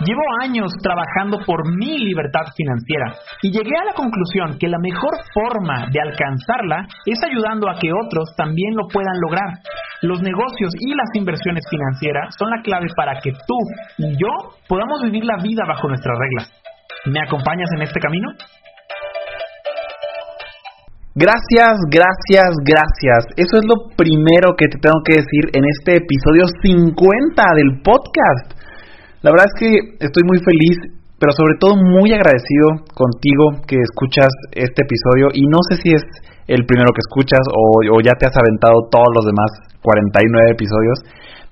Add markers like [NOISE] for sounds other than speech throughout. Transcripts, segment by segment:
Llevo años trabajando por mi libertad financiera y llegué a la conclusión que la mejor forma de alcanzarla es ayudando a que otros también lo puedan lograr. Los negocios y las inversiones financieras son la clave para que tú y yo podamos vivir la vida bajo nuestras reglas. ¿Me acompañas en este camino? Gracias, gracias, gracias. Eso es lo primero que te tengo que decir en este episodio 50 del podcast. La verdad es que estoy muy feliz, pero sobre todo muy agradecido contigo que escuchas este episodio y no sé si es el primero que escuchas o, ya te has aventado todos los demás 49 episodios,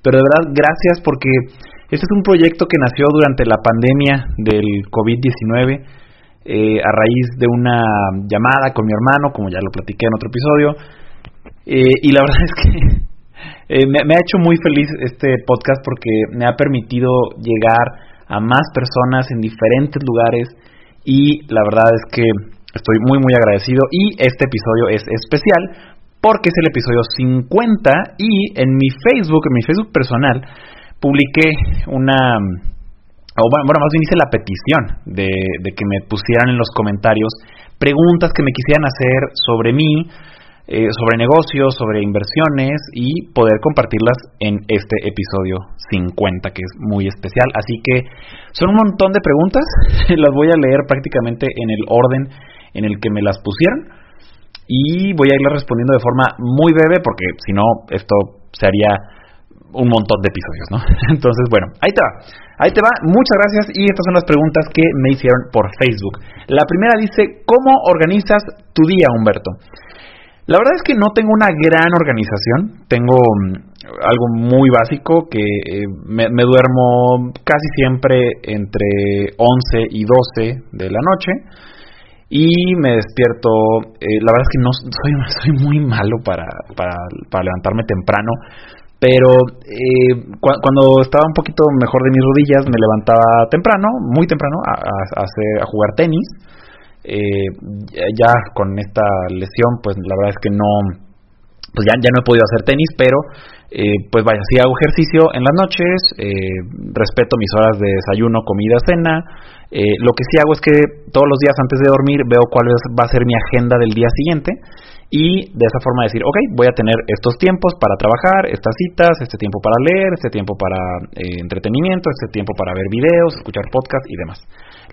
pero de verdad gracias porque este es un proyecto que nació durante la pandemia del COVID-19 eh, a raíz de una llamada con mi hermano, como ya lo platiqué en otro episodio. Eh, y la [LAUGHS] verdad es que eh, me, ha hecho muy feliz este podcast porque me ha permitido llegar a más personas en diferentes lugares y la verdad es que estoy muy muy agradecido y este episodio es especial porque es el episodio 50 y en mi Facebook, en mi Facebook personal, publiqué una bueno, más bien hice la petición de, que me pusieran en los comentarios preguntas que me quisieran hacer sobre mí, eh, sobre negocios, sobre inversiones y poder compartirlas en este episodio 50 que es muy especial. Así que son un montón de preguntas, [LAUGHS] las voy a leer prácticamente en el orden en el que me las pusieron y voy a irlas respondiendo de forma muy breve porque si no esto se haría un montón de episodios, ¿no? [LAUGHS] Entonces, bueno, ahí te va. Ahí te va. Muchas gracias y estas son las preguntas que me hicieron por Facebook. La primera dice, ¿cómo organizas tu día, Humberto? La verdad es que no tengo una gran organización, tengo mm, algo muy básico que eh, me, duermo casi siempre entre 11 y 12 de la noche y me despierto, eh, la verdad es que no [LAUGHS] soy, muy malo para, para, para levantarme temprano, pero eh, cuando estaba un poquito mejor de mis rodillas, me levantaba temprano, muy temprano, a, a, a jugar tenis. Eh, ya con esta lesión, pues la verdad es que no, pues ya, ya no he podido hacer tenis, pero eh, pues vaya, sí hago ejercicio en las noches, eh, respeto mis horas de desayuno, comida, cena. Lo que sí hago es que todos los días antes de dormir veo cuál va a ser mi agenda del día siguiente y de esa forma decir, ok, voy a tener estos tiempos para trabajar, estas citas, este tiempo para leer, este tiempo para entretenimiento, este tiempo para ver videos, escuchar podcasts y demás.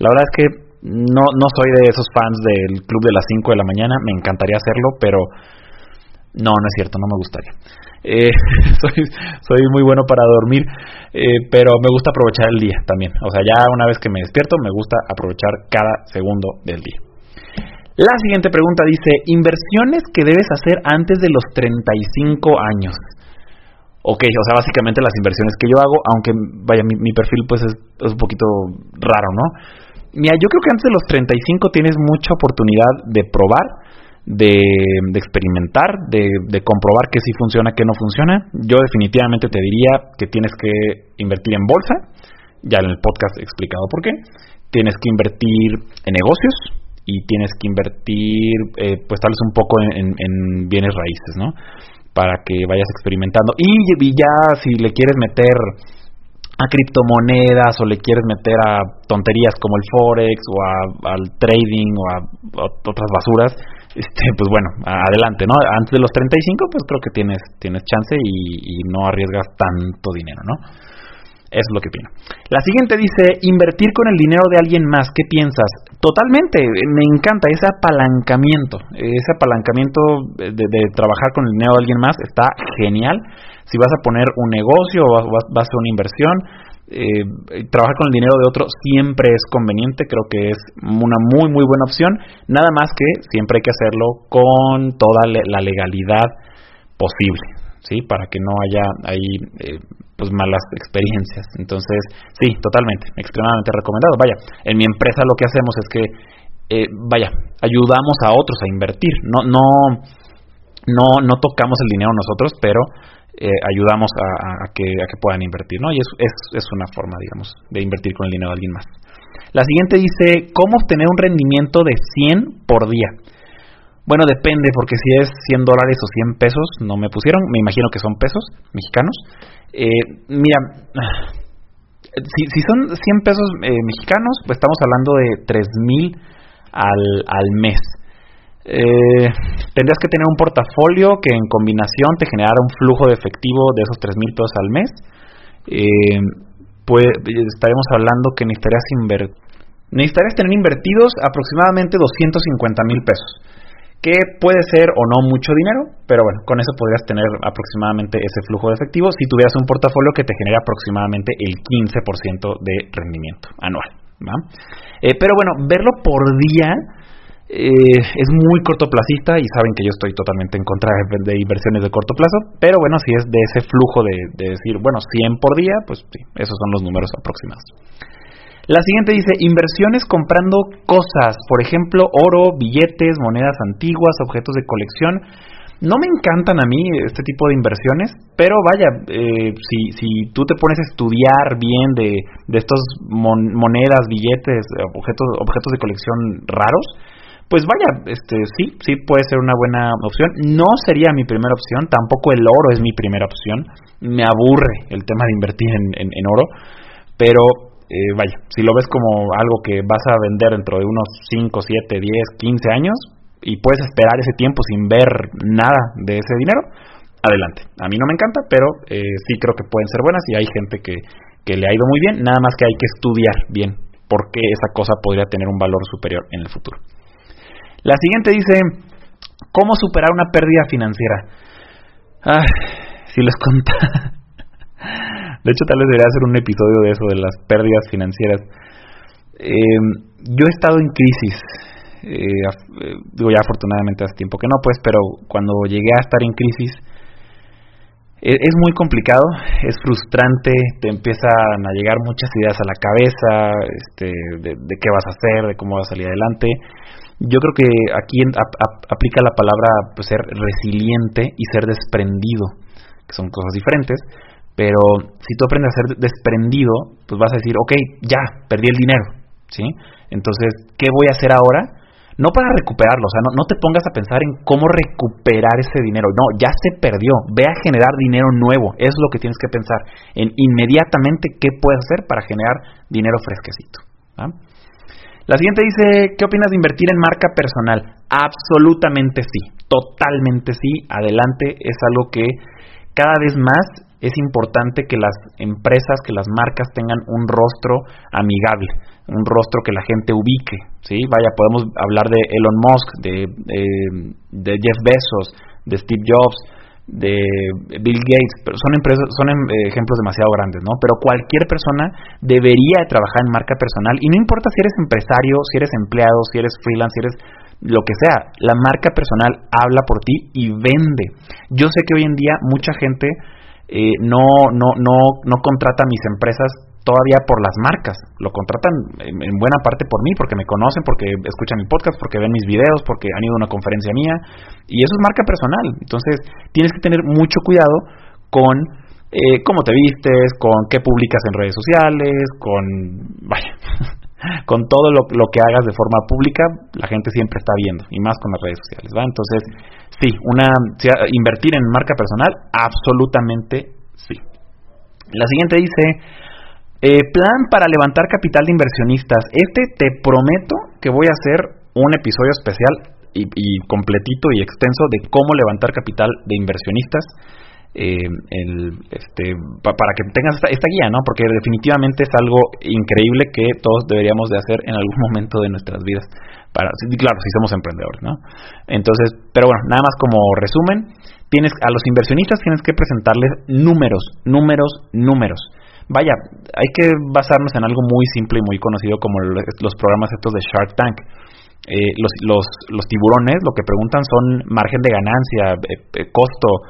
La verdad es que no, no soy de esos fans del club de las 5 de la mañana, me encantaría hacerlo, pero no, no es cierto, no me gustaría. Eh, [LAUGHS] soy, soy muy bueno para dormir, eh, pero me gusta aprovechar el día también. O sea, ya una vez que me despierto, me gusta aprovechar cada segundo del día. La siguiente pregunta dice, inversiones que debes hacer antes de los 35 años. Ok, o sea, básicamente las inversiones que yo hago, aunque vaya, mi, perfil pues es, un poquito raro, ¿no? Mira, yo creo que antes de los 35 tienes mucha oportunidad de probar, de, experimentar, de, de, comprobar que sí funciona, que no funciona. Yo definitivamente te diría que tienes que invertir en bolsa, ya en el podcast he explicado por qué. Tienes que invertir en negocios, y tienes que invertir, eh, pues tal vez un poco en, bienes raíces, ¿no? Para que vayas experimentando. Y, ya si le quieres meter a criptomonedas o le quieres meter a tonterías como el forex o al trading o a, otras basuras, este, pues bueno, adelante, ¿no? Antes de los 35, pues creo que tienes tienes chance y, y no arriesgas tanto dinero, ¿no? Eso es lo que opino. La siguiente dice, invertir con el dinero de alguien más. ¿Qué piensas? Totalmente, me encanta ese apalancamiento. Ese apalancamiento de, trabajar con el dinero de alguien más está genial. Si vas a poner un negocio o vas, a hacer una inversión, eh, trabajar con el dinero de otro siempre es conveniente, creo que es una muy muy buena opción, nada más que siempre hay que hacerlo con toda la legalidad posible, ¿sí? Para que no haya ahí eh, pues malas experiencias. Entonces, sí, totalmente, extremadamente recomendado. Vaya, en mi empresa lo que hacemos es que, eh, vaya, ayudamos a otros a invertir. No, no, no, no tocamos el dinero nosotros, pero eh, ayudamos a, que, puedan invertir, ¿no? Y es, es, es una forma, digamos, de invertir con el dinero de alguien más. La siguiente dice, ¿cómo obtener un rendimiento de 100 por día? Bueno, depende, porque si es 100 dólares o 100 pesos, no me pusieron, me imagino que son pesos mexicanos. Eh, mira, [SIGHS] si, son 100 pesos eh, mexicanos, pues estamos hablando de 3 mil al, al mes. Eh, tendrías que tener un portafolio que en combinación te generara un flujo de efectivo de esos 3 mil pesos al mes. Eh, pues estaremos hablando que necesitarías, necesitarías tener invertidos aproximadamente 250 mil pesos, que puede ser o no mucho dinero, pero bueno, con eso podrías tener aproximadamente ese flujo de efectivo si tuvieras un portafolio que te genera aproximadamente el 15% de rendimiento anual. Eh, pero bueno, verlo por día eh, es muy cortoplacista y saben que yo estoy totalmente en contra de, inversiones de corto plazo, pero bueno, si es de ese flujo de, decir, bueno, 100 por día, pues sí, esos son los números aproximados. La siguiente dice, inversiones comprando cosas, por ejemplo, oro, billetes, monedas antiguas, objetos de colección. No me encantan a mí este tipo de inversiones, pero vaya, eh, si, si tú te pones a estudiar bien de, de estos monedas, billetes, objetos, objetos de colección raros, pues vaya, este sí, sí puede ser una buena opción. No sería mi primera opción, tampoco el oro es mi primera opción. Me aburre el tema de invertir en, en, oro, pero eh, vaya, si lo ves como algo que vas a vender dentro de unos 5, 7, 10, 15 años y puedes esperar ese tiempo sin ver nada de ese dinero, adelante. A mí no me encanta, pero eh, sí creo que pueden ser buenas y hay gente que, que le ha ido muy bien, nada más que hay que estudiar bien por qué esa cosa podría tener un valor superior en el futuro. La siguiente dice, ¿cómo superar una pérdida financiera? Ah, si les contara. [LAUGHS] De hecho, tal vez debería hacer un episodio de eso, de las pérdidas financieras. Em, yo he estado en crisis. Eh, eh, digo, ya afortunadamente hace tiempo que no, pues, pero cuando llegué a estar en crisis, e, es, muy complicado, es frustrante, te empiezan a llegar muchas ideas a la cabeza, este, de, de qué vas a hacer, de cómo vas a salir adelante. Yo creo que aquí aplica la palabra pues, ser resiliente y ser desprendido, que son cosas diferentes, pero si tú aprendes a ser desprendido, pues vas a decir, ok, ya, perdí el dinero, ¿sí? Entonces, ¿qué voy a hacer ahora? No para recuperarlo, o sea, no, no te pongas a pensar en cómo recuperar ese dinero, no, ya se perdió, ve a generar dinero nuevo, es lo que tienes que pensar, en inmediatamente qué puedes hacer para generar dinero fresquecito. ¿ah? La siguiente dice, ¿qué opinas de invertir en marca personal? Absolutamente sí, totalmente sí, adelante, es algo que cada vez más es importante que las empresas, que las marcas tengan un rostro amigable, un rostro que la gente ubique, ¿sí? Vaya, podemos hablar de Elon Musk, de, de Jeff Bezos, de Steve Jobs, de Bill Gates, pero son empresas, son em, ejemplos demasiado grandes, ¿no? Pero cualquier persona debería trabajar en marca personal y no importa si eres empresario, si eres empleado, si eres freelance, si eres lo que sea, la marca personal habla por ti y vende. Yo sé que hoy en día mucha gente eh, no, no, no, no contrata mis empresas todavía por las marcas. Lo contratan en, buena parte por mí, porque me conocen, porque escuchan mi podcast, porque ven mis videos, porque han ido a una conferencia mía. Y eso es marca personal. Entonces, tienes que tener mucho cuidado con eh, cómo te vistes, con qué publicas en redes sociales, con. [LAUGHS] Vaya. con todo lo, lo, que hagas de forma pública, la gente siempre está viendo, y más con las redes sociales, ¿va? Entonces, sí, una invertir en marca personal, absolutamente sí. La siguiente dice, eh, plan para levantar capital de inversionistas. Este te prometo que voy a hacer un episodio especial y, completito y extenso de cómo levantar capital de inversionistas. Eh, este, para que tengas esta, guía, ¿no? Porque definitivamente es algo increíble que todos deberíamos de hacer en algún [LAUGHS] momento de nuestras vidas. Para, claro, si somos emprendedores, ¿no? Entonces, pero bueno, nada más como resumen, tienes a los inversionistas tienes que presentarles números, números, números vaya, hay que basarnos en algo muy simple y muy conocido como los programas estos de Shark Tank. Eh, los, los, los, tiburones lo que preguntan son margen de ganancia, eh, eh, costo,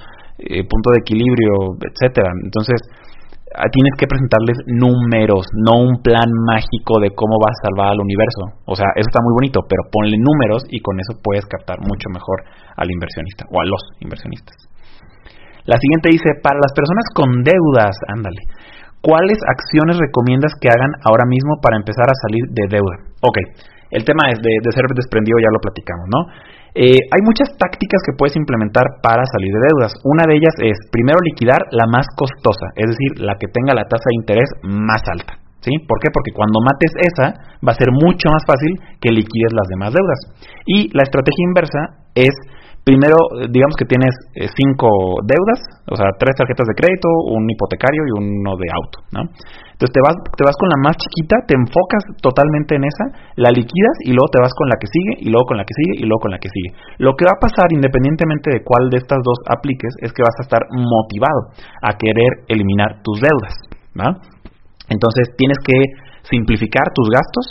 punto de equilibrio, etcétera. Entonces, ah, tienes que presentarles números, no un plan mágico de cómo vas a salvar al universo. O sea, eso está muy bonito, pero ponle números y con eso puedes captar mucho mejor al inversionista o a los inversionistas. La siguiente dice, para las personas con deudas, ándale, ¿cuáles acciones recomiendas que hagan ahora mismo para empezar a salir de deuda? Ok, el tema es de, ser desprendido, ya lo platicamos, ¿no? Eh, hay muchas tácticas que puedes implementar para salir de deudas. Una de ellas es primero liquidar la más costosa, es decir, la que tenga la tasa de interés más alta. ¿Sí? ¿Por qué? Porque cuando mates esa, va a ser mucho más fácil que liquides las demás deudas. Y la estrategia inversa es primero, eh, digamos que tienes eh, cinco deudas, o sea, tres tarjetas de crédito, un hipotecario y uno de auto, ¿no? Entonces te vas, te vas con la más chiquita, te enfocas totalmente en esa, la liquidas y luego te vas con la que sigue y luego con la que sigue y luego con la que sigue. Lo que va a pasar, independientemente de cuál de estas dos apliques, es que vas a estar motivado a querer eliminar tus deudas. Entonces tienes que simplificar tus gastos,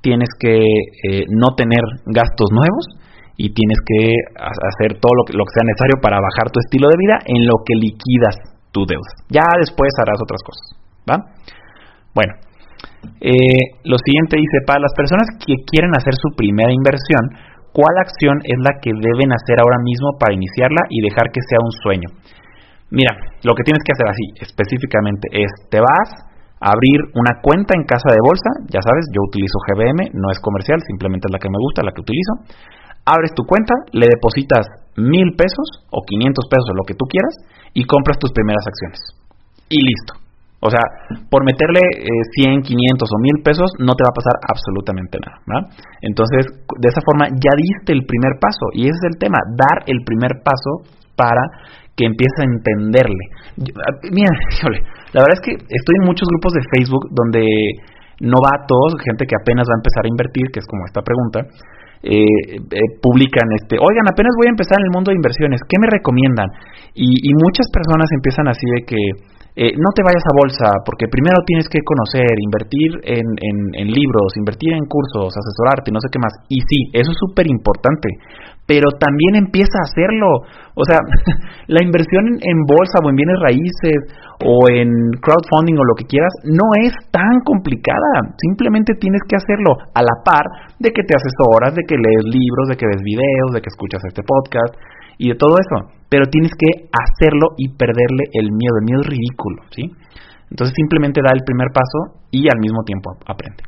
tienes que eh, no tener gastos nuevos y tienes que hacer todo lo que, lo que sea necesario para bajar tu estilo de vida en lo que liquidas tu deuda. Ya después harás otras cosas, ¿va? Bueno, eh, lo siguiente dice, para las personas que quieren hacer su primera inversión, ¿cuál acción es la que deben hacer ahora mismo para iniciarla y dejar que sea un sueño? Mira, lo que tienes que hacer así específicamente es, te vas a abrir una cuenta en casa de bolsa, ya sabes, yo utilizo GBM, no es comercial, simplemente es la que me gusta, la que utilizo abres tu cuenta, le depositas mil pesos o 500 pesos, lo que tú quieras, y compras tus primeras acciones. Y listo. O sea, por meterle 100, eh, 500 o 1000 pesos no te va a pasar absolutamente nada. Entonces, de esa forma ya diste el primer paso. Y ese es el tema, dar el primer paso para que empieces a entenderle. Ah, mira, [LAUGHS] la verdad es que estoy en muchos grupos de Facebook donde novatos, gente que apenas va a empezar a invertir, que es como esta pregunta, eh, eh, publican este, oigan, apenas voy a empezar en el mundo de inversiones, ¿qué me recomiendan? Y, y muchas personas empiezan así de que eh, no te vayas a bolsa, porque primero tienes que conocer, invertir en, en, libros, invertir en cursos, asesorarte, no sé qué más. Y sí, eso es súper importante, pero también empieza a hacerlo. O sea, [LAUGHS] la inversión en, bolsa o en bienes raíces o en crowdfunding o lo que quieras no es tan complicada. Simplemente tienes que hacerlo a la par de que te asesoras, de que lees libros, de que ves videos, de que escuchas este podcast y de todo eso pero tienes que hacerlo y perderle el miedo. El miedo es ridículo, ¿sí? Entonces simplemente da el primer paso y al mismo tiempo aprende.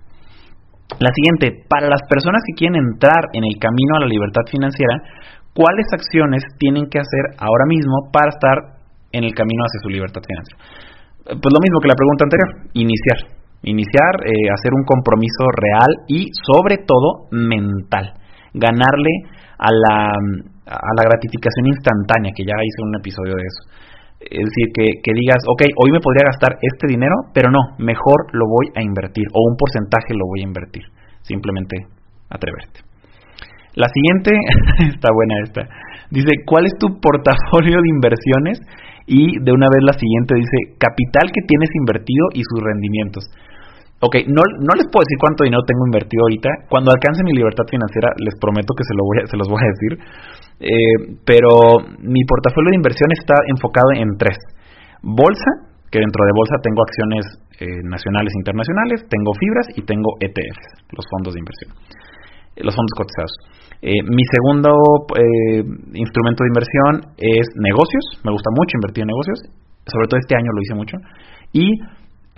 La siguiente, para las personas que quieren entrar en el camino a la libertad financiera, ¿cuáles acciones tienen que hacer ahora mismo para estar en el camino hacia su libertad financiera? Pues lo mismo que la pregunta anterior, iniciar. Iniciar, eh, hacer un compromiso real y sobre todo mental. Ganarle a la a la gratificación instantánea, que ya hice un episodio de eso. Es decir, que, que, digas, ok, hoy me podría gastar este dinero, pero no, mejor lo voy a invertir o un porcentaje lo voy a invertir. Simplemente atreverte. La siguiente, [LAUGHS] está buena esta, dice, ¿cuál es tu portafolio de inversiones? Y de una vez la siguiente dice, capital que tienes invertido y sus rendimientos. Ok, no, no les puedo decir cuánto dinero tengo invertido ahorita. Cuando alcance mi libertad financiera, les prometo que se, lo voy a, se los voy a decir. Eh, pero mi portafolio de inversión está enfocado en tres. Bolsa, que dentro de bolsa tengo acciones eh, nacionales e internacionales, tengo fibras y tengo ETFs, los fondos de inversión, eh, los fondos cotizados. mi segundo instrumento de inversión es negocios, me gusta mucho invertir en negocios, sobre todo este año lo hice mucho. Y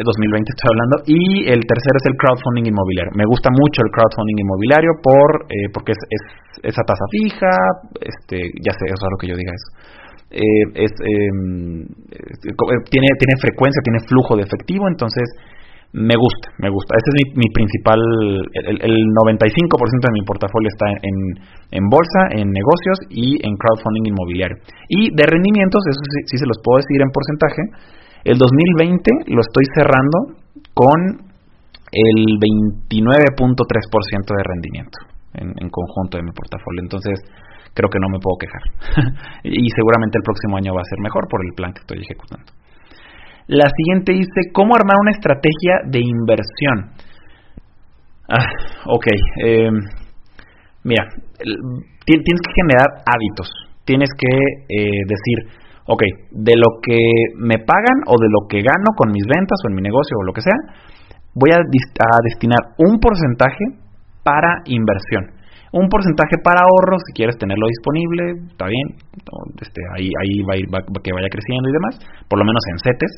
2020 estoy hablando, y el tercero es el crowdfunding inmobiliario. Me gusta mucho el crowdfunding inmobiliario por eh, porque es, es, esa tasa fija, este, ya sé, es raro que yo diga eso. Eh, es, em, eh, tiene, tiene frecuencia, tiene flujo de efectivo, entonces me gusta, me gusta. Este es mi, mi principal, el, el 95% de mi portafolio está en, en bolsa, en negocios y en crowdfunding inmobiliario. Y de rendimientos, eso sí, sí se los puedo decir en porcentaje, el 2020 lo estoy cerrando con el 29.3% de rendimiento en, conjunto de mi portafolio. Entonces, creo que no me puedo quejar. [LAUGHS] y seguramente el próximo año va a ser mejor por el plan que estoy ejecutando. La siguiente dice, ¿cómo armar una estrategia de inversión? Ah, ok. Eh, mira, tienes que generar hábitos. Tienes que eh, decir, ok, de lo que me pagan o de lo que gano con mis ventas o en mi negocio o lo que sea, voy a, destinar un porcentaje para inversión. Un porcentaje para ahorro, si quieres tenerlo disponible, está bien, este, ahí, va a ir que vaya creciendo y demás, por lo menos en CETES,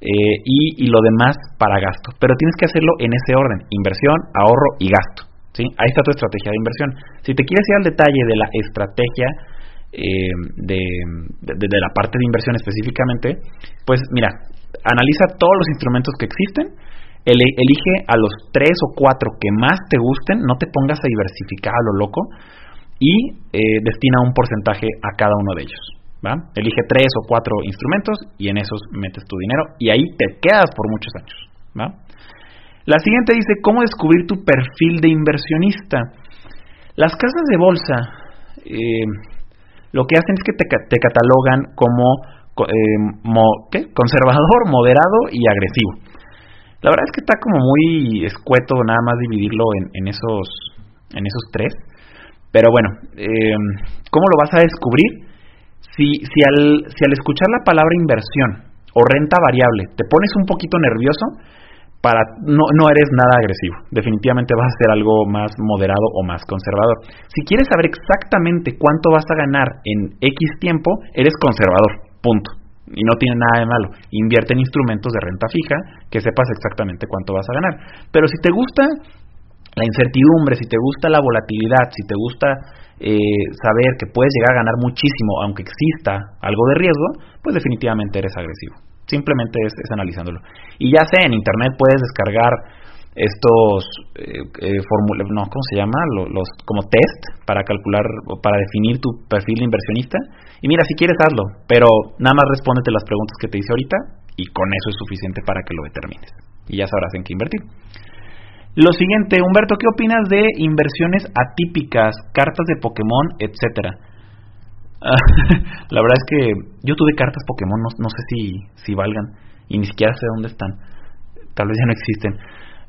eh, y, y, lo demás para gasto. Pero tienes que hacerlo en ese orden, inversión, ahorro y gasto. ¿sí? Ahí está tu estrategia de inversión. Si te quieres ir al detalle de la estrategia eh, de, de, la parte de inversión específicamente, pues mira, analiza todos los instrumentos que existen, elige a los tres o cuatro que más te gusten, no te pongas a diversificar a lo loco y eh, destina un porcentaje a cada uno de ellos. ¿va? Elige tres o cuatro instrumentos y en esos metes tu dinero y ahí te quedas por muchos años. ¿va? La siguiente dice, ¿cómo descubrir tu perfil de inversionista? Las casas de bolsa eh, lo que hacen es que te, catalogan como eh, conservador, [LAUGHS] moderado y agresivo. La verdad es que está como muy escueto nada más dividirlo en, esos en esos tres. Pero bueno, eh, ¿cómo lo vas a descubrir? Si, si, al, si al escuchar la palabra inversión o renta variable te pones un poquito nervioso, para no, no eres nada agresivo. Definitivamente vas a ser algo más moderado o más conservador. Si quieres saber exactamente cuánto vas a ganar en X tiempo, eres conservador. Punto y no tiene nada de malo. Invierte en instrumentos de renta fija que sepas exactamente cuánto vas a ganar. Pero si te gusta la incertidumbre, si te gusta la volatilidad, si te gusta eh, saber que puedes llegar a ganar muchísimo aunque exista algo de riesgo, pues definitivamente eres agresivo. Simplemente es, analizándolo. Y ya sé, en internet puedes descargar estos eh, eh no, ¿cómo se llama? Los, como test para calcular o para definir tu perfil de inversionista. Y mira, si quieres hazlo, pero nada más respóndete las preguntas que te hice ahorita y con eso es suficiente para que lo determines. Y ya sabrás en qué invertir. Lo siguiente, Humberto, ¿qué opinas de inversiones atípicas, cartas de Pokémon, etcétera? [LAUGHS] la verdad es que yo tuve cartas Pokémon, no, no sé si, si valgan y ni siquiera sé dónde están. Tal vez ya no existen.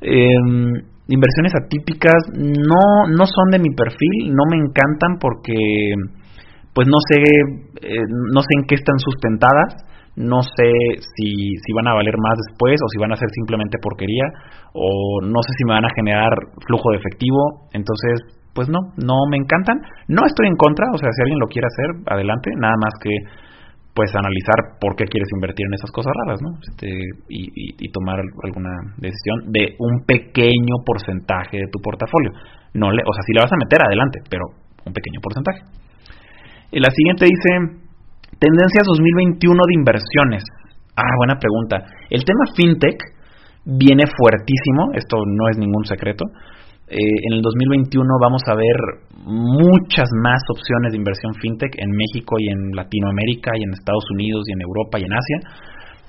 Eh, inversiones atípicas no, no son de mi perfil, no me encantan porque pues no sé, eh, no sé en qué están sustentadas, no sé si, si van a valer más después o si van a ser simplemente porquería o no sé si me van a generar flujo de efectivo, entonces pues no, no me encantan, no estoy en contra, o sea, si alguien lo quiere hacer, adelante, nada más que pues analizar por qué quieres invertir en esas cosas raras, ¿no? Este, y, tomar alguna decisión de un pequeño porcentaje de tu portafolio. No le, o sea, si le vas a meter adelante, pero un pequeño porcentaje. Y la siguiente dice tendencias 2021 de inversiones. Ah, buena pregunta. El tema fintech viene fuertísimo, esto no es ningún secreto. Eh, en el 2021 vamos a ver muchas más opciones de inversión fintech en México y en Latinoamérica y en Estados Unidos y en Europa y en Asia.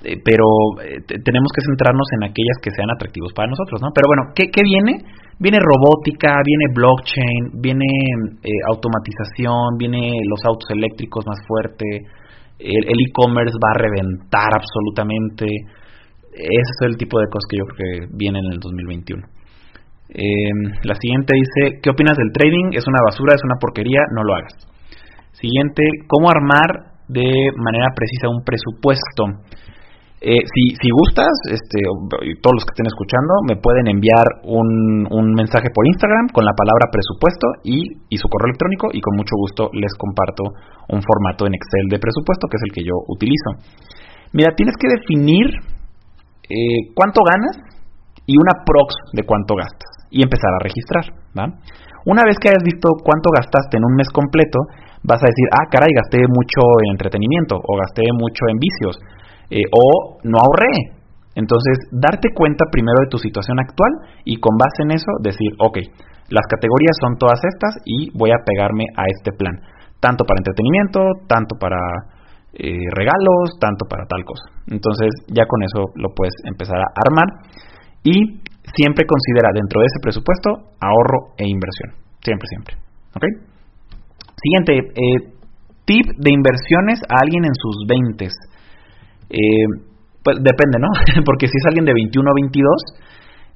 Eh, pero eh, tenemos que centrarnos en aquellas que sean atractivos para nosotros, ¿no? Pero bueno, ¿qué, viene? Viene robótica, viene blockchain, viene automatización, viene los autos eléctricos más fuerte, el e-commerce va a reventar absolutamente. Ese es el tipo de cosas que yo creo que vienen en el 2021. Eh, la siguiente dice, ¿qué opinas del trading? Es una basura, es una porquería, no lo hagas. Siguiente, ¿cómo armar de manera precisa un presupuesto? Eh, si, si gustas, este, todos los que estén escuchando, me pueden enviar un, un mensaje por Instagram con la palabra presupuesto y, y, su correo electrónico y con mucho gusto les comparto un formato en Excel de presupuesto que es el que yo utilizo. Mira, tienes que definir eh, cuánto ganas y una prox de cuánto gastas y empezar a registrar. ¿va? Una vez que hayas visto cuánto gastaste en un mes completo, vas a decir, ah, caray, gasté mucho en entretenimiento o gasté mucho en vicios eh, o no ahorré. Entonces, darte cuenta primero de tu situación actual y con base en eso decir, ok, las categorías son todas estas y voy a pegarme a este plan. Tanto para entretenimiento, tanto para eh, regalos, tanto para tal cosa. Entonces, ya con eso lo puedes empezar a armar. Y siempre considera dentro de ese presupuesto ahorro e inversión. Siempre, siempre. ¿Ok? Siguiente, eh, tip de inversiones a alguien en sus 20. Eh, pues depende, ¿no? [LAUGHS] Porque si es alguien de 21 o 22,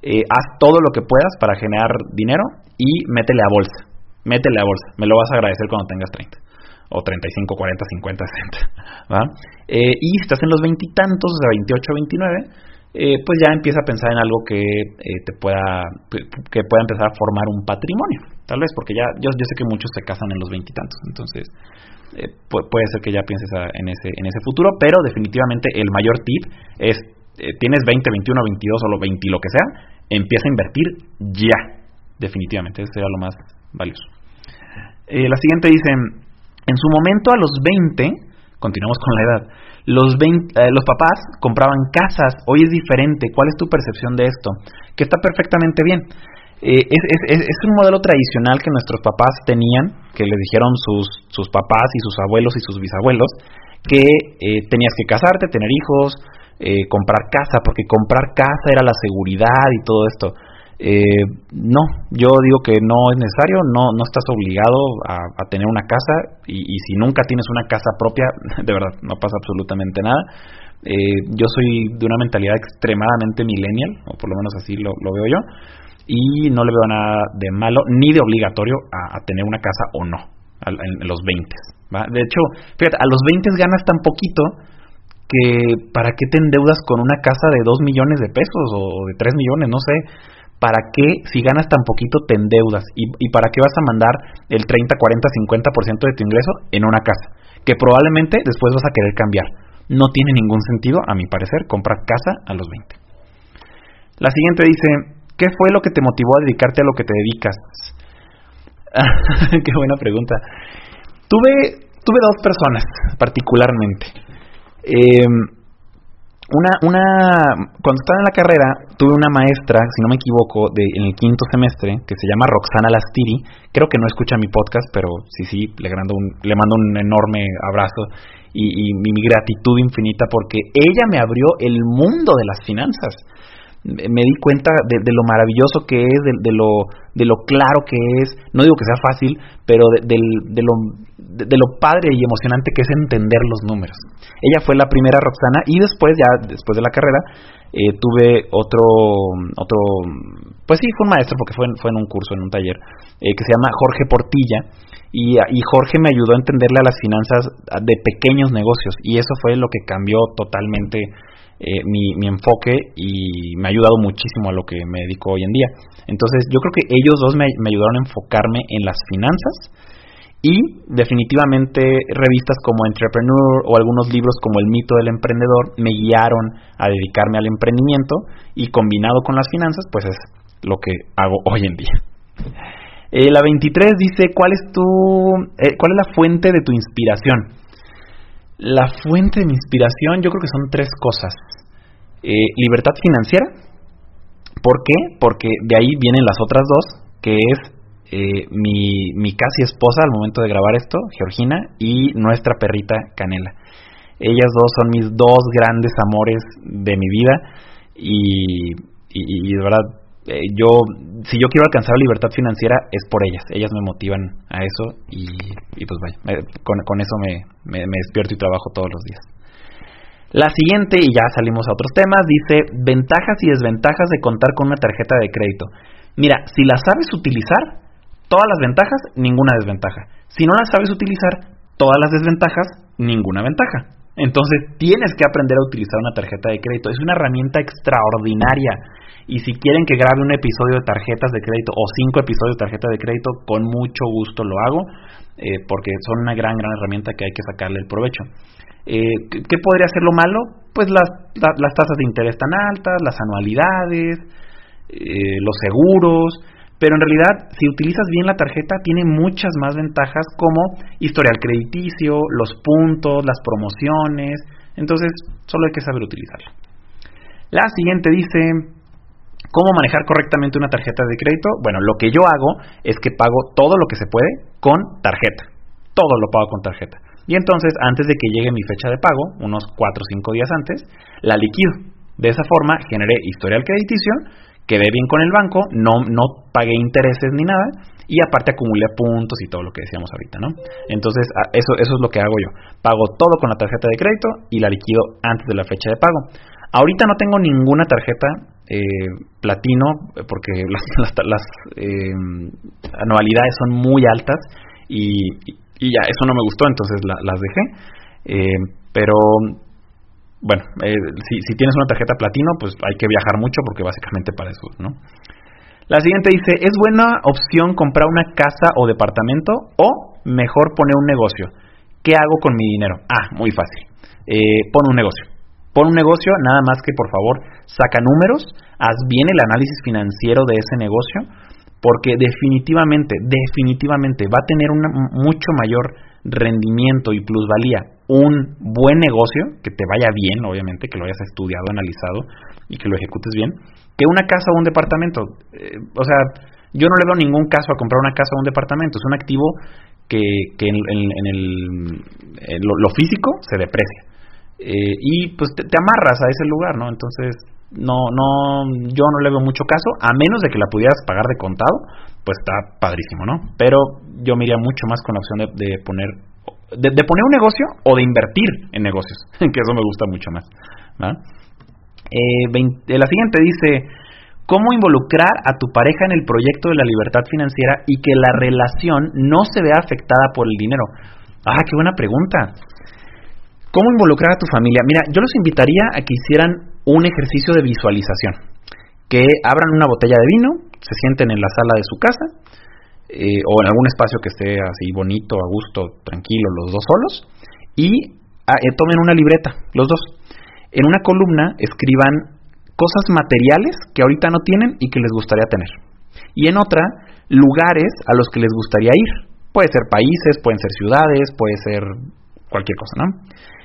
eh, haz todo lo que puedas para generar dinero y métele a bolsa. Métele a bolsa. Me lo vas a agradecer cuando tengas 30 o 35, 40, 50, 60. ¿va? Eh, y si estás en los veintitantos, o sea, 28, 29, eh, pues ya empieza a pensar en algo que eh, te pueda que pueda empezar a formar un patrimonio tal vez porque ya yo, sé que muchos se casan en los veintitantos entonces eh, puede ser que ya pienses en ese en ese futuro pero definitivamente el mayor tip es tienes 20 21 22 o lo 20 lo que sea empieza a invertir ya definitivamente ese sería lo más valioso. La siguiente dice en su momento a los 20 continuamos con la edad, los, eh, los papás compraban casas, hoy es diferente, ¿cuál es tu percepción de esto? Que está perfectamente bien. Eh, es, es, es, un modelo tradicional que nuestros papás tenían, que les dijeron sus, sus papás y sus abuelos y sus bisabuelos, que eh, tenías que casarte, tener hijos, comprar casa, porque comprar casa era la seguridad y todo esto. Eh, no, yo digo que no es necesario, no, no estás obligado a, tener una casa y, si nunca tienes una casa propia, [LAUGHS] de verdad, no pasa absolutamente nada. Eh, yo soy de una mentalidad extremadamente millennial, o por lo menos así lo, veo yo, y no le veo nada de malo ni de obligatorio a, tener una casa o no, en, los 20. De hecho, fíjate, a los 20 ganas tan poquito que para qué te endeudas con una casa de 2 millones de pesos o de 3 millones, no sé. ¿Para qué, si ganas tan poquito, te endeudas? ¿Y, y para qué vas a mandar el 30, 40, 50% de tu ingreso en una casa? Que probablemente después vas a querer cambiar. No tiene ningún sentido, a mi parecer, comprar casa a los 20. La siguiente dice, ¿qué fue lo que te motivó a dedicarte a lo que te dedicas? [LAUGHS] Qué buena pregunta. Tuve, tuve dos personas, particularmente. Eh, una, una, cuando estaba en la carrera, tuve una maestra, si no me equivoco, de, en el quinto semestre, que se llama Roxana Lastiri. Creo que no escucha mi podcast, pero sí, sí, le, mando un, le mando un enorme abrazo y, y mi, gratitud infinita porque ella me abrió el mundo de las finanzas. Me, di cuenta de, lo maravilloso que es, de, de, lo, de lo claro que es. No digo que sea fácil, pero de, de lo de, lo padre y emocionante que es entender los números. Ella fue la primera Roxana y después, ya después de la carrera, eh, tuve otro, otro, pues sí, fue un maestro porque fue, fue en un curso, en un taller, eh, que se llama Jorge Portilla. Y, y, Jorge me ayudó a entenderle a las finanzas de pequeños negocios y eso fue lo que cambió totalmente eh, mi, enfoque y me ha ayudado muchísimo a lo que me dedico hoy en día. Entonces yo creo que ellos dos me, me ayudaron a enfocarme en las finanzas y definitivamente revistas como Entrepreneur o algunos libros como El mito del emprendedor me guiaron a dedicarme al emprendimiento y combinado con las finanzas, pues es lo que hago hoy en día. Eh, la 23 dice, ¿cuál es, tu, eh, ¿cuál es la fuente de tu inspiración? La fuente de mi inspiración yo creo que son tres cosas. Eh, libertad financiera. ¿Por qué? Porque de ahí vienen las otras dos, que es eh, mi, mi casi esposa al momento de grabar esto, Georgina, y nuestra perrita Canela. Ellas dos son mis dos grandes amores de mi vida y, y, de verdad, eh, yo, si yo quiero alcanzar la libertad financiera es por ellas, ellas me motivan a eso y, y pues vaya, con, con, eso me, me, despierto y trabajo todos los días. La siguiente, y ya salimos a otros temas, dice ventajas y desventajas de contar con una tarjeta de crédito. Mira, si la sabes utilizar, todas las ventajas, ninguna desventaja. Si no las sabes utilizar, todas las desventajas, ninguna ventaja. Entonces tienes que aprender a utilizar una tarjeta de crédito. Es una herramienta extraordinaria. Y si quieren que grabe un episodio de tarjetas de crédito o cinco episodios de tarjeta de crédito, con mucho gusto lo hago, eh, porque son una gran, gran herramienta que hay que sacarle el provecho. Eh, ¿Qué podría ser lo malo? Pues las, las tasas de interés tan altas, las anualidades, eh, los seguros, pero en realidad, si utilizas bien la tarjeta, tiene muchas más ventajas como historial crediticio, los puntos, las promociones. Entonces, solo hay que saber utilizarla. La siguiente dice, ¿cómo manejar correctamente una tarjeta de crédito? Bueno, lo que yo hago es que pago todo lo que se puede con tarjeta. Todo lo pago con tarjeta. Y entonces, antes de que llegue mi fecha de pago, unos 4 o 5 días antes, la liquido. De esa forma, generé historial crediticio quedé bien con el banco, no, no pagué intereses ni nada y aparte acumulé puntos y todo lo que decíamos ahorita, ¿no? Entonces, eso, eso es lo que hago yo. Pago todo con la tarjeta de crédito y la liquido antes de la fecha de pago. Ahorita no tengo ninguna tarjeta eh, platino porque [LAUGHS] las, eh, anualidades son muy altas y, ya, eso no me gustó, entonces las dejé. Eh, pero bueno, eh, si, si, tienes una tarjeta platino, pues hay que viajar mucho porque básicamente para eso, ¿no? La siguiente dice, ¿es buena opción comprar una casa o departamento o mejor poner un negocio? ¿Qué hago con mi dinero? Ah, muy fácil. Eh, pon un negocio. Pon un negocio, nada más que por favor saca números, haz bien el análisis financiero de ese negocio, porque definitivamente, definitivamente va a tener un mucho mayor rendimiento y plusvalía un buen negocio, que te vaya bien, obviamente, que lo hayas estudiado, analizado y que lo ejecutes bien, que una casa o un departamento. Eh, o sea, yo no le veo ningún caso a comprar una casa o un departamento. Es un activo que, que en, el, lo, físico se deprecia. Eh, y pues te, amarras a ese lugar, ¿no? Entonces, no, no, yo no le veo mucho caso, a menos de que la pudieras pagar de contado, pues está padrísimo, ¿no? Pero yo me iría mucho más con la opción de, poner, de, poner un negocio o de invertir en negocios, [LAUGHS] que eso me gusta mucho más. Eh, la siguiente dice, ¿cómo involucrar a tu pareja en el proyecto de la libertad financiera y que la relación no se vea afectada por el dinero? Ah, qué buena pregunta. ¿Cómo involucrar a tu familia? Mira, yo los invitaría a que hicieran un ejercicio de visualización. Que abran una botella de vino, se sienten en la sala de su casa eh, o en algún espacio que esté así bonito, a gusto, tranquilo, los dos solos, y ah, eh, tomen una libreta, los dos. En una columna escriban cosas materiales que ahorita no tienen y que les gustaría tener. Y en otra, lugares a los que les gustaría ir. Puede ser países, pueden ser ciudades, puede ser cualquier cosa, ¿no?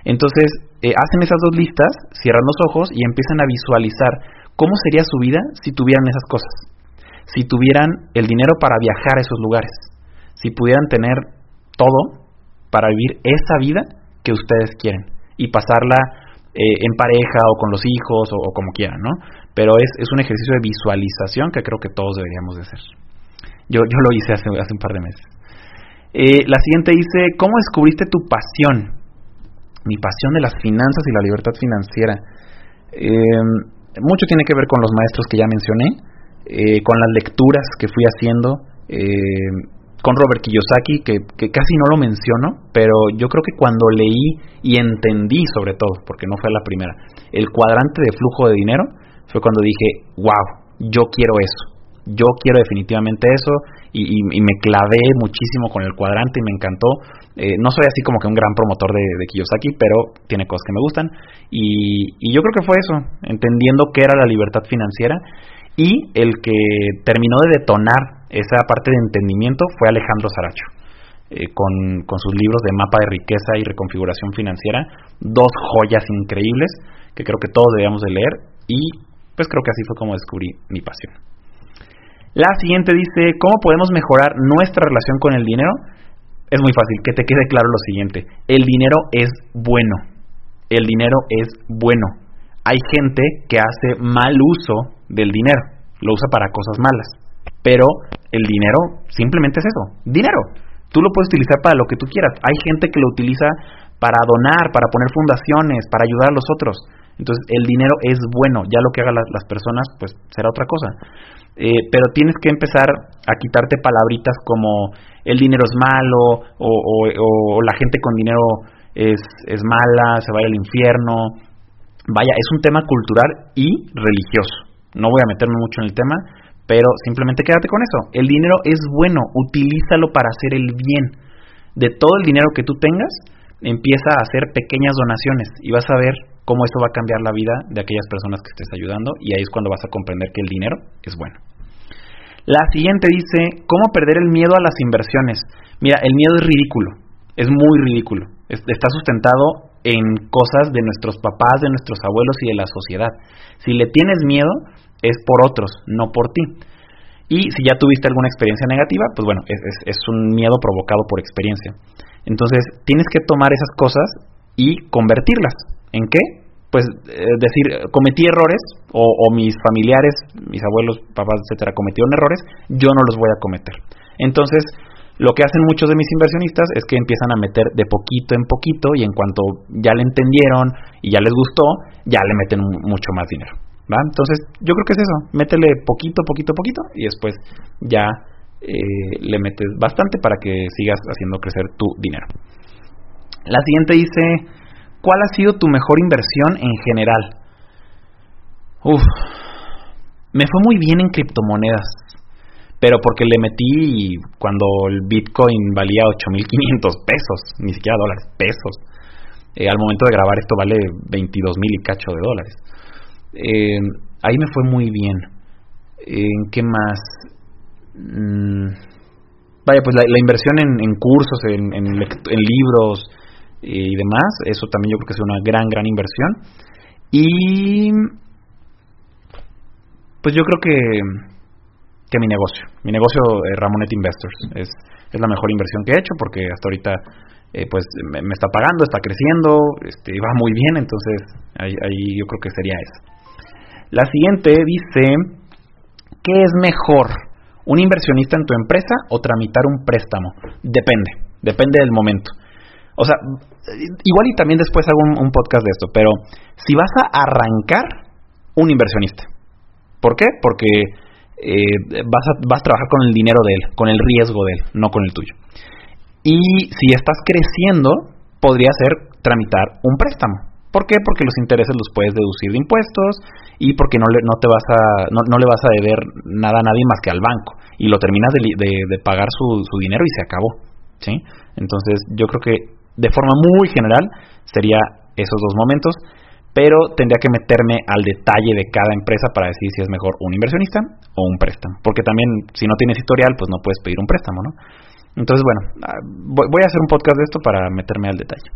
Entonces, eh, hacen esas dos listas, cierran los ojos y empiezan a visualizar cómo sería su vida si tuvieran esas cosas. Si tuvieran el dinero para viajar a esos lugares. Si pudieran tener todo para vivir esa vida que ustedes quieren y pasarla eh, en pareja o con los hijos o, como quieran, ¿no? Pero es, es, un ejercicio de visualización que creo que todos deberíamos de hacer. Yo, yo lo hice hace, hace un par de meses. Eh, la siguiente dice, ¿cómo descubriste tu pasión? Mi pasión de las finanzas y la libertad financiera. Eh, mucho tiene que ver con los maestros que ya mencioné, eh, con las lecturas que fui haciendo, con Robert Kiyosaki, que, casi no lo menciono, pero yo creo que cuando leí y entendí sobre todo, porque no fue la primera, el cuadrante de flujo de dinero, fue cuando dije, wow, yo quiero eso yo quiero definitivamente eso y, me clavé muchísimo con el cuadrante y me encantó. Eh, no soy así como que un gran promotor de, Kiyosaki, pero tiene cosas que me gustan y, yo creo que fue eso, entendiendo qué era la libertad financiera y el que terminó de detonar esa parte de entendimiento fue Alejandro Saracho. Eh, con, con sus libros de mapa de riqueza y reconfiguración financiera, dos joyas increíbles que creo que todos debíamos de leer y pues creo que así fue como descubrí mi pasión. La siguiente dice, ¿cómo podemos mejorar nuestra relación con el dinero? Es muy fácil, que te quede claro lo siguiente. El dinero es bueno. El dinero es bueno. Hay gente que hace mal uso del dinero, lo usa para cosas malas. Pero el dinero simplemente es eso, dinero. Tú lo puedes utilizar para lo que tú quieras. Hay gente que lo utiliza para donar, para poner fundaciones, para ayudar a los otros. Entonces el dinero es bueno, ya lo que hagan las personas pues será otra cosa. Eh, pero tienes que empezar a quitarte palabritas como el dinero es malo o, la gente con dinero es, es mala, se va al infierno. Vaya, es un tema cultural y religioso. No voy a meterme mucho en el tema, pero simplemente quédate con eso. El dinero es bueno, utilízalo para hacer el bien. De todo el dinero que tú tengas, empieza a hacer pequeñas donaciones y vas a ver cómo eso va a cambiar la vida de aquellas personas que estés ayudando y ahí es cuando vas a comprender que el dinero es bueno. La siguiente dice, ¿cómo perder el miedo a las inversiones? Mira, el miedo es ridículo, es muy ridículo, está sustentado en cosas de nuestros papás, de nuestros abuelos y de la sociedad. Si le tienes miedo, es por otros, no por ti. Y si ya tuviste alguna experiencia negativa, pues bueno, es un miedo provocado por experiencia. Entonces, tienes que tomar esas cosas y convertirlas. ¿En qué? Pues eh, decir, cometí errores o, mis familiares, mis abuelos, papás, etcétera, cometieron errores, yo no los voy a cometer. Entonces, lo que hacen muchos de mis inversionistas es que empiezan a meter de poquito en poquito y en cuanto ya le entendieron y ya les gustó, ya le meten mucho más dinero. ¿va? Entonces, yo creo que es eso, métele poquito, poquito, poquito y después ya eh, le metes bastante para que sigas haciendo crecer tu dinero. La siguiente dice, ¿Cuál ha sido tu mejor inversión en general? Uf, me fue muy bien en criptomonedas, pero porque le metí cuando el Bitcoin valía 8.500 pesos, ni siquiera dólares, pesos. Eh, al momento de grabar esto vale 22 mil y cacho de dólares. Eh, ahí me fue muy bien. ¿En qué más? Mm, vaya, pues la, inversión en, cursos, en, libros, y demás. Eso también yo creo que es una gran, gran inversión. Y pues yo creo que, que mi negocio, mi negocio eh, Ramonet Investors es, es la mejor inversión que he hecho porque hasta ahorita eh, pues me, está pagando, está creciendo, este, va muy bien, entonces ahí, ahí yo creo que sería eso. La siguiente dice, ¿qué es mejor? ¿Un inversionista en tu empresa o tramitar un préstamo? Depende, depende del momento. O sea, igual y también después hago un, podcast de esto, pero si vas a arrancar, un inversionista. ¿Por qué? Porque eh, vas, a, vas a trabajar con el dinero de él, con el riesgo de él, no con el tuyo. Y si estás creciendo, podría ser tramitar un préstamo. ¿Por qué? Porque los intereses los puedes deducir de impuestos y porque no le, no te vas a, no, no le vas a deber nada a nadie más que al banco. Y lo terminas de, de, pagar su, su, dinero y se acabó. ¿sí? Entonces yo creo que de forma muy general sería esos dos momentos, pero tendría que meterme al detalle de cada empresa para decir si es mejor un inversionista o un préstamo. Porque también si no tienes historial, pues no puedes pedir un préstamo, ¿no? Entonces, bueno, ah, voy a hacer un podcast de esto para meterme al detalle.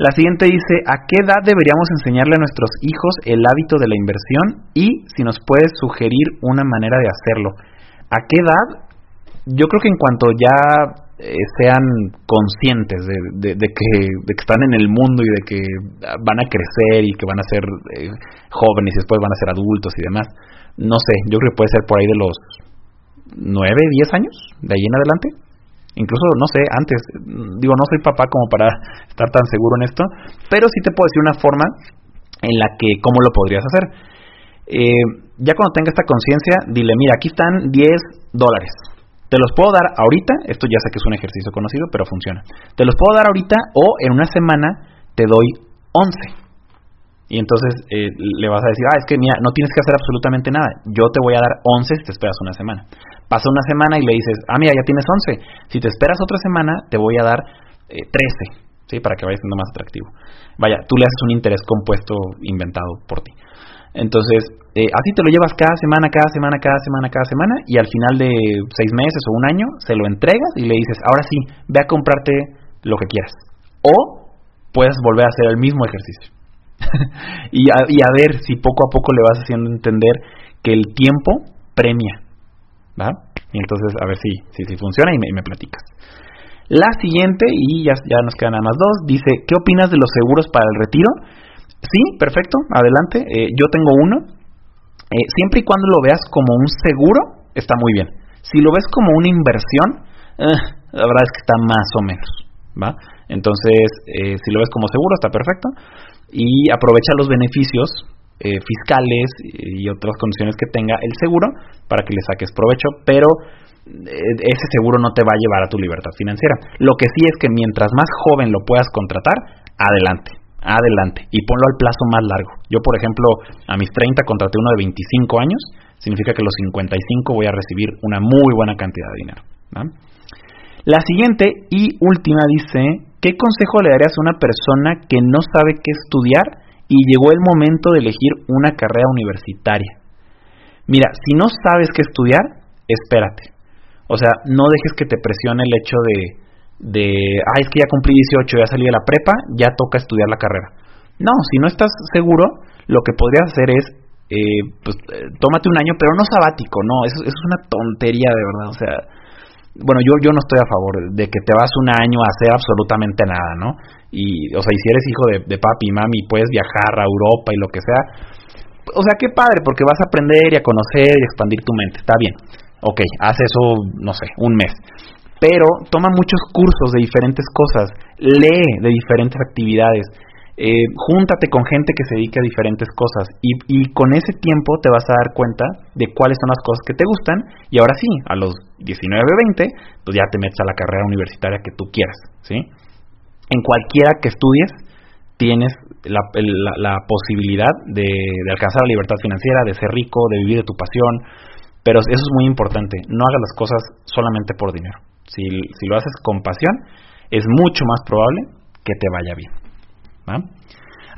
La siguiente dice, ¿a qué edad deberíamos enseñarle a nuestros hijos el hábito de la inversión? Y si nos puedes sugerir una manera de hacerlo. ¿A qué edad? Yo creo que en cuanto ya eh, sean conscientes de, que, están en el mundo y de que van a crecer y que van a ser eh, jóvenes y después van a ser adultos y demás. No sé, yo creo que puede ser por ahí de los 9, 10 años, de ahí en adelante. Incluso, no sé, antes, digo, no soy papá como para estar tan seguro en esto, pero sí te puedo decir una forma en la que, ¿cómo lo podrías hacer? Eh, ya cuando tenga esta conciencia, dile, mira, aquí están 10 dólares. Te los puedo dar ahorita, esto ya sé que es un ejercicio conocido, pero funciona. Te los puedo dar ahorita o en una semana te doy 11. Y entonces eh, le vas a decir, ah, es que mira, no tienes que hacer absolutamente nada. Yo te voy a dar 11 si te esperas una semana. Pasa una semana y le dices, ah, mira, ya tienes 11. Si te esperas otra semana, te voy a dar 13. Eh, ¿Sí? Para que vaya siendo más atractivo. Vaya, tú le haces un interés compuesto inventado por ti. Entonces, eh, así te lo llevas cada semana, cada semana, cada semana, cada semana, y al final de seis meses o un año, se lo entregas y le dices, ahora sí, ve a comprarte lo que quieras. O puedes volver a hacer el mismo ejercicio. [LAUGHS] y, a, ver si poco a poco le vas haciendo entender que el tiempo premia. ¿Va? Y entonces, a ver si, si, funciona y me, me, platicas. La siguiente, y ya, ya nos quedan nada más dos, dice, ¿qué opinas de los seguros para el retiro? Sí, perfecto, adelante. Eh, yo tengo uno. Eh, siempre y cuando lo veas como un seguro, está muy bien. Si lo ves como una inversión, eh, la verdad es que está más o menos. ¿va? Entonces, si lo ves como seguro, está perfecto y aprovecha los beneficios eh, fiscales y otras condiciones que tenga el seguro para que le saques provecho, pero eh, ese seguro no te va a llevar a tu libertad financiera. Lo que sí es que mientras más joven lo puedas contratar, adelante, adelante y ponlo al plazo más largo. Yo, por ejemplo, a mis 30 contraté uno de 25 años, significa que a los 55 voy a recibir una muy buena cantidad de dinero. La siguiente y última dice, ¿qué consejo le darías a una persona que no sabe qué estudiar y llegó el momento de elegir una carrera universitaria? Mira, si no sabes qué estudiar, espérate. O sea, no dejes que te presione el hecho de, de, ah, es que ya cumplí 18, ya salí de la prepa, ya toca estudiar la carrera. No, si no estás seguro, lo que podrías hacer es, eh, pues, eh, tómate un año, pero no sabático, no, eso, eso es una tontería de verdad, o sea, bueno, yo, yo no estoy a favor de que te vas un año a hacer absolutamente nada, ¿no? Y, o sea, y si eres hijo de, papi y mami, puedes viajar a Europa y lo que sea. O sea, qué padre, porque vas a aprender y a conocer y expandir tu mente, está bien. Ok, haz eso, no sé, un mes. Pero toma muchos cursos de diferentes cosas, lee de diferentes actividades, eh, júntate con gente que se dedique a diferentes cosas y, con ese tiempo te vas a dar cuenta de cuáles son las cosas que te gustan y ahora sí, a los 19, 20, pues ya te metes a la carrera universitaria que tú quieras, ¿sí? En cualquiera que estudies tienes la, posibilidad de, alcanzar la libertad financiera, de ser rico, de vivir de tu pasión, pero eso es muy importante, no hagas las cosas solamente por dinero. Si lo haces con pasión, es mucho más probable que te vaya bien.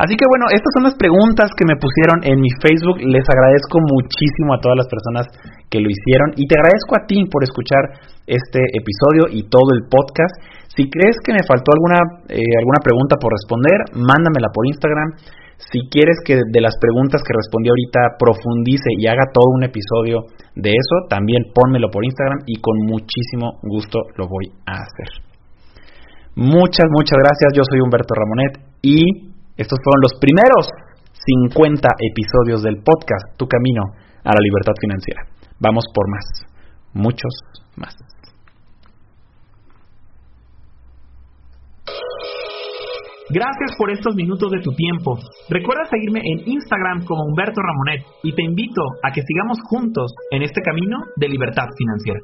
Así que bueno, estas son las preguntas que me pusieron en mi Facebook. Les agradezco muchísimo a todas las personas que lo hicieron y te agradezco a ti por escuchar este episodio y todo el podcast. Si crees que me faltó alguna, eh, alguna pregunta por responder, mándamela por Instagram. Si quieres que de las preguntas que respondí ahorita profundice y haga todo un episodio de eso, también pónmelo por Instagram y con muchísimo gusto lo voy a hacer. Muchas, muchas gracias. Yo soy Humberto Ramonet y estos fueron los primeros 50 episodios del podcast Tu Camino a la Libertad Financiera. Vamos por más, muchos más. Gracias por estos minutos de tu tiempo. Recuerda seguirme en Instagram como Humberto Ramonet y te invito a que sigamos juntos en este camino de libertad financiera.